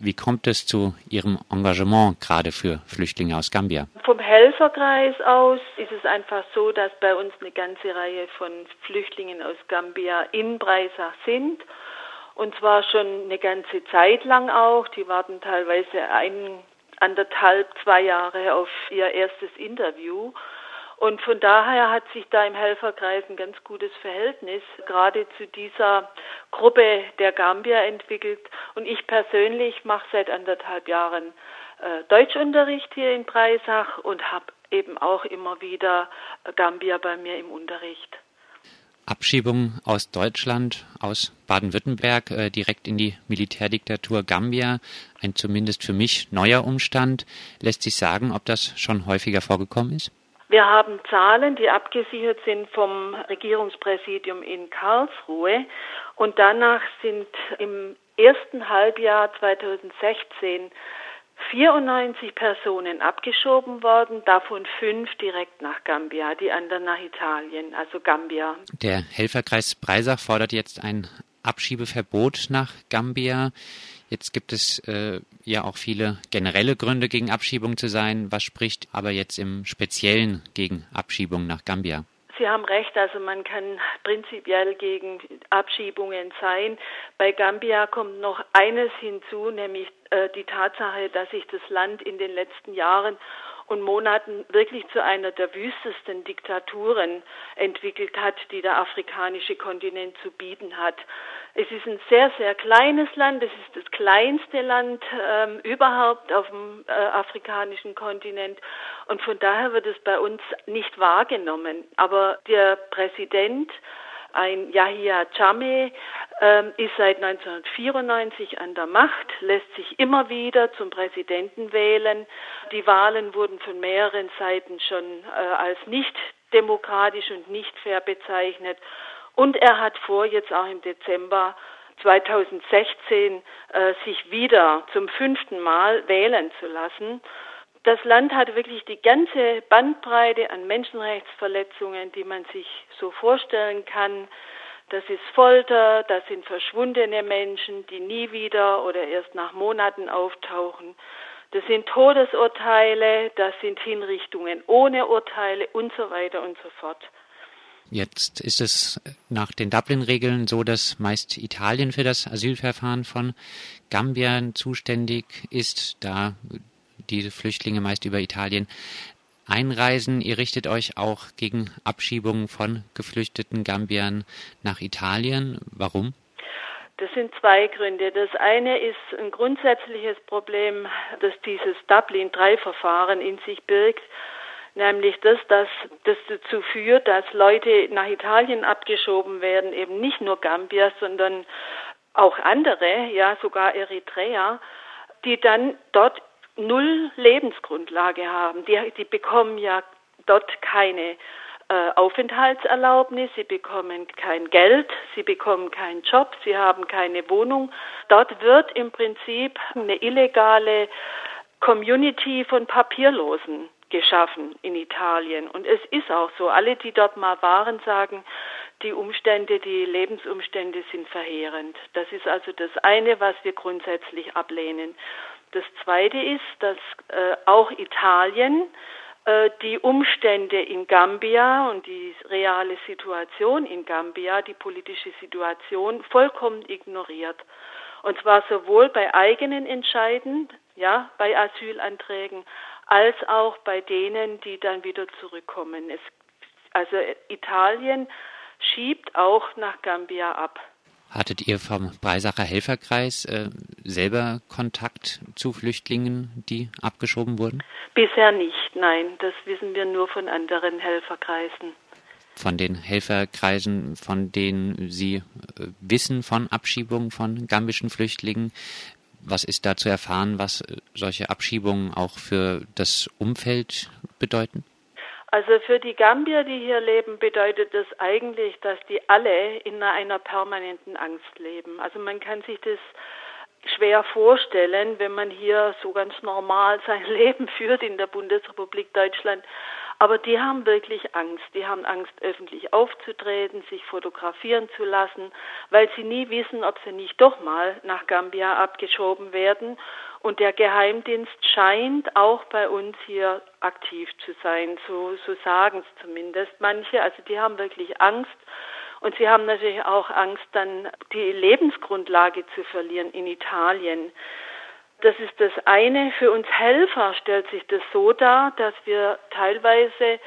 Wie kommt es zu Ihrem Engagement gerade für Flüchtlinge aus Gambia? Vom Helferkreis aus ist es einfach so, dass bei uns eine ganze Reihe von Flüchtlingen aus Gambia in Breisach sind. Und zwar schon eine ganze Zeit lang auch. Die warten teilweise ein, anderthalb, zwei Jahre auf ihr erstes Interview. Und von daher hat sich da im Helferkreis ein ganz gutes Verhältnis gerade zu dieser Gruppe der Gambier entwickelt. Und ich persönlich mache seit anderthalb Jahren äh, Deutschunterricht hier in Breisach und habe eben auch immer wieder Gambier bei mir im Unterricht. Abschiebung aus Deutschland, aus Baden-Württemberg äh, direkt in die Militärdiktatur Gambia, ein zumindest für mich neuer Umstand. Lässt sich sagen, ob das schon häufiger vorgekommen ist? Wir haben Zahlen, die abgesichert sind vom Regierungspräsidium in Karlsruhe. Und danach sind im ersten Halbjahr 2016 94 Personen abgeschoben worden, davon fünf direkt nach Gambia, die anderen nach Italien, also Gambia. Der Helferkreis Breisach fordert jetzt ein Abschiebeverbot nach Gambia. Jetzt gibt es äh, ja auch viele generelle Gründe gegen Abschiebung zu sein. Was spricht aber jetzt im Speziellen gegen Abschiebung nach Gambia? Sie haben recht, also man kann prinzipiell gegen Abschiebungen sein. Bei Gambia kommt noch eines hinzu, nämlich äh, die Tatsache, dass sich das Land in den letzten Jahren und Monaten wirklich zu einer der wüstesten Diktaturen entwickelt hat, die der afrikanische Kontinent zu bieten hat. Es ist ein sehr, sehr kleines Land. Es ist das kleinste Land ähm, überhaupt auf dem äh, afrikanischen Kontinent. Und von daher wird es bei uns nicht wahrgenommen. Aber der Präsident ein Yahya Jammeh ähm, ist seit 1994 an der Macht, lässt sich immer wieder zum Präsidenten wählen. Die Wahlen wurden von mehreren Seiten schon äh, als nicht demokratisch und nicht fair bezeichnet. Und er hat vor, jetzt auch im Dezember 2016 äh, sich wieder zum fünften Mal wählen zu lassen. Das Land hat wirklich die ganze Bandbreite an Menschenrechtsverletzungen, die man sich so vorstellen kann. Das ist Folter, das sind verschwundene Menschen, die nie wieder oder erst nach Monaten auftauchen. Das sind Todesurteile, das sind Hinrichtungen ohne Urteile und so weiter und so fort. Jetzt ist es nach den Dublin-Regeln so, dass meist Italien für das Asylverfahren von Gambien zuständig ist, da diese Flüchtlinge meist über Italien einreisen. Ihr richtet euch auch gegen Abschiebungen von geflüchteten Gambiern nach Italien. Warum? Das sind zwei Gründe. Das eine ist ein grundsätzliches Problem, das dieses Dublin-3-Verfahren in sich birgt, nämlich das, dass das dazu führt, dass Leute nach Italien abgeschoben werden, eben nicht nur Gambier, sondern auch andere, ja sogar Eritrea, die dann dort null Lebensgrundlage haben. Die, die bekommen ja dort keine äh, Aufenthaltserlaubnis, sie bekommen kein Geld, sie bekommen keinen Job, sie haben keine Wohnung. Dort wird im Prinzip eine illegale Community von Papierlosen geschaffen in Italien. Und es ist auch so, alle, die dort mal waren, sagen, die Umstände, die Lebensumstände sind verheerend. Das ist also das eine, was wir grundsätzlich ablehnen. Das Zweite ist, dass äh, auch Italien äh, die Umstände in Gambia und die reale Situation in Gambia, die politische Situation, vollkommen ignoriert. Und zwar sowohl bei eigenen Entscheiden, ja, bei Asylanträgen, als auch bei denen, die dann wieder zurückkommen. Es, also Italien schiebt auch nach Gambia ab. Hattet ihr vom Breisacher Helferkreis äh, selber Kontakt zu Flüchtlingen, die abgeschoben wurden? Bisher nicht, nein. Das wissen wir nur von anderen Helferkreisen. Von den Helferkreisen, von denen Sie äh, wissen von Abschiebungen von gambischen Flüchtlingen, was ist da zu erfahren, was äh, solche Abschiebungen auch für das Umfeld bedeuten? Also für die Gambier, die hier leben, bedeutet das eigentlich, dass die alle in einer permanenten Angst leben. Also man kann sich das schwer vorstellen, wenn man hier so ganz normal sein Leben führt in der Bundesrepublik Deutschland. Aber die haben wirklich Angst. Die haben Angst, öffentlich aufzutreten, sich fotografieren zu lassen, weil sie nie wissen, ob sie nicht doch mal nach Gambia abgeschoben werden. Und der Geheimdienst scheint auch bei uns hier aktiv zu sein. So, so sagen es zumindest manche. Also die haben wirklich Angst. Und sie haben natürlich auch Angst, dann die Lebensgrundlage zu verlieren in Italien. Das ist das eine. Für uns Helfer stellt sich das so dar, dass wir teilweise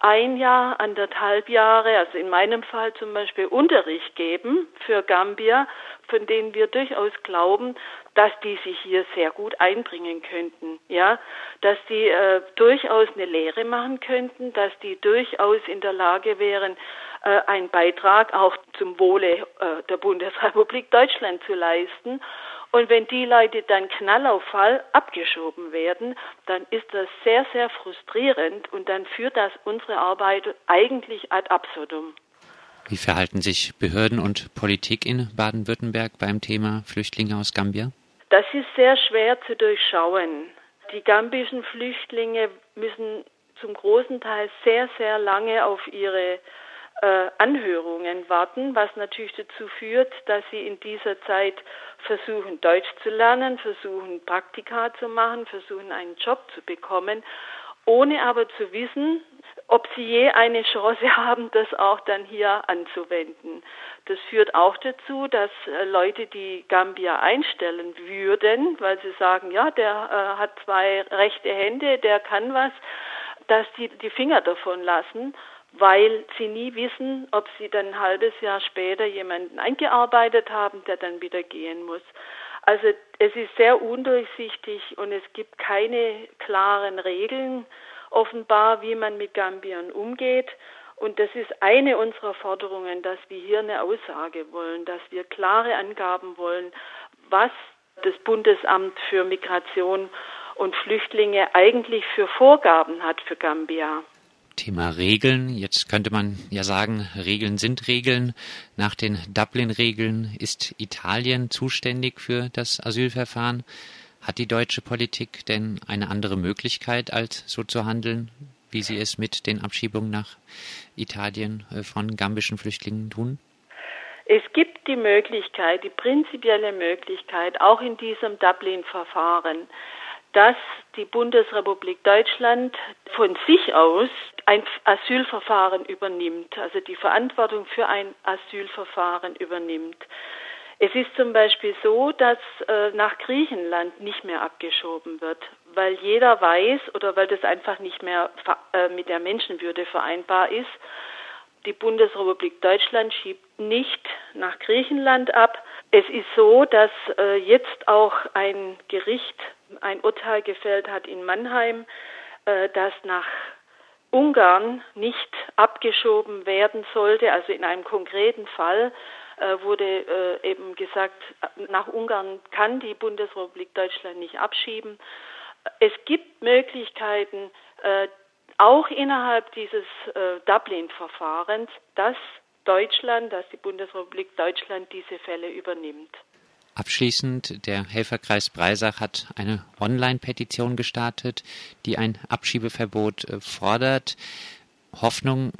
ein Jahr, anderthalb Jahre, also in meinem Fall zum Beispiel Unterricht geben für Gambia, von denen wir durchaus glauben, dass die sich hier sehr gut einbringen könnten, ja, dass die äh, durchaus eine Lehre machen könnten, dass die durchaus in der Lage wären, äh, einen Beitrag auch zum Wohle äh, der Bundesrepublik Deutschland zu leisten und wenn die Leute dann Knall auf Fall abgeschoben werden, dann ist das sehr, sehr frustrierend und dann führt das unsere Arbeit eigentlich ad absurdum. Wie verhalten sich Behörden und Politik in Baden-Württemberg beim Thema Flüchtlinge aus Gambia? Das ist sehr schwer zu durchschauen. Die gambischen Flüchtlinge müssen zum großen Teil sehr, sehr lange auf ihre äh, Anhörungen warten, was natürlich dazu führt, dass sie in dieser Zeit versuchen, Deutsch zu lernen, versuchen, Praktika zu machen, versuchen, einen Job zu bekommen, ohne aber zu wissen, ob sie je eine Chance haben, das auch dann hier anzuwenden. Das führt auch dazu, dass äh, Leute, die Gambia einstellen würden, weil sie sagen, ja, der äh, hat zwei rechte Hände, der kann was, dass die die Finger davon lassen weil sie nie wissen, ob sie dann ein halbes Jahr später jemanden eingearbeitet haben, der dann wieder gehen muss. Also es ist sehr undurchsichtig und es gibt keine klaren Regeln offenbar, wie man mit Gambiern umgeht. Und das ist eine unserer Forderungen, dass wir hier eine Aussage wollen, dass wir klare Angaben wollen, was das Bundesamt für Migration und Flüchtlinge eigentlich für Vorgaben hat für Gambia. Thema Regeln. Jetzt könnte man ja sagen, Regeln sind Regeln. Nach den Dublin-Regeln ist Italien zuständig für das Asylverfahren. Hat die deutsche Politik denn eine andere Möglichkeit, als so zu handeln, wie sie es mit den Abschiebungen nach Italien äh, von gambischen Flüchtlingen tun? Es gibt die Möglichkeit, die prinzipielle Möglichkeit, auch in diesem Dublin-Verfahren, dass die Bundesrepublik Deutschland von sich aus ein Asylverfahren übernimmt, also die Verantwortung für ein Asylverfahren übernimmt. Es ist zum Beispiel so, dass äh, nach Griechenland nicht mehr abgeschoben wird, weil jeder weiß oder weil das einfach nicht mehr äh, mit der Menschenwürde vereinbar ist. Die Bundesrepublik Deutschland schiebt nicht nach Griechenland ab. Es ist so, dass äh, jetzt auch ein Gericht ein Urteil gefällt hat in Mannheim, äh, dass nach Ungarn nicht abgeschoben werden sollte. Also in einem konkreten Fall äh, wurde äh, eben gesagt, nach Ungarn kann die Bundesrepublik Deutschland nicht abschieben. Es gibt Möglichkeiten, auch innerhalb dieses Dublin-Verfahrens, dass Deutschland, dass die Bundesrepublik Deutschland diese Fälle übernimmt. Abschließend, der Helferkreis Breisach hat eine Online-Petition gestartet, die ein Abschiebeverbot äh, fordert. Hoffnung,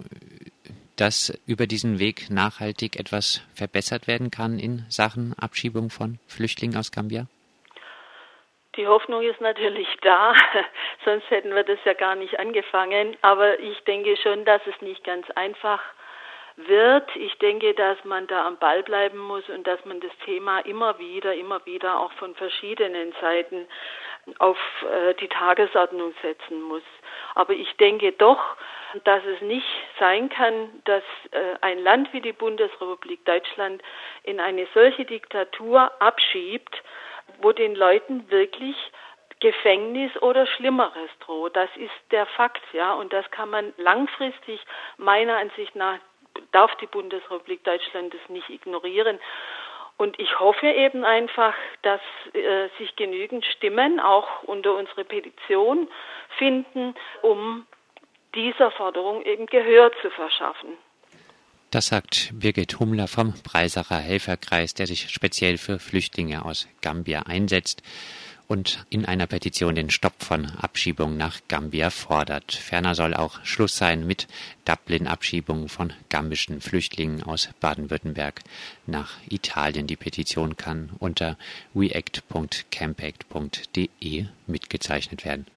dass über diesen Weg nachhaltig etwas verbessert werden kann in Sachen Abschiebung von Flüchtlingen aus Gambia? Die Hoffnung ist natürlich da, sonst hätten wir das ja gar nicht angefangen. Aber ich denke schon, dass es nicht ganz einfach ist wird. Ich denke, dass man da am Ball bleiben muss und dass man das Thema immer wieder, immer wieder auch von verschiedenen Seiten auf äh, die Tagesordnung setzen muss. Aber ich denke doch, dass es nicht sein kann, dass äh, ein Land wie die Bundesrepublik Deutschland in eine solche Diktatur abschiebt, wo den Leuten wirklich Gefängnis oder Schlimmeres droht. Das ist der Fakt, ja, und das kann man langfristig meiner Ansicht nach darf die Bundesrepublik Deutschland das nicht ignorieren. Und ich hoffe eben einfach, dass äh, sich genügend Stimmen auch unter unsere Petition finden, um dieser Forderung eben Gehör zu verschaffen. Das sagt Birgit Hummler vom Breisacher Helferkreis, der sich speziell für Flüchtlinge aus Gambia einsetzt. Und in einer Petition den Stopp von Abschiebungen nach Gambia fordert. Ferner soll auch Schluss sein mit Dublin-Abschiebungen von gambischen Flüchtlingen aus Baden-Württemberg nach Italien. Die Petition kann unter weact.campact.de mitgezeichnet werden.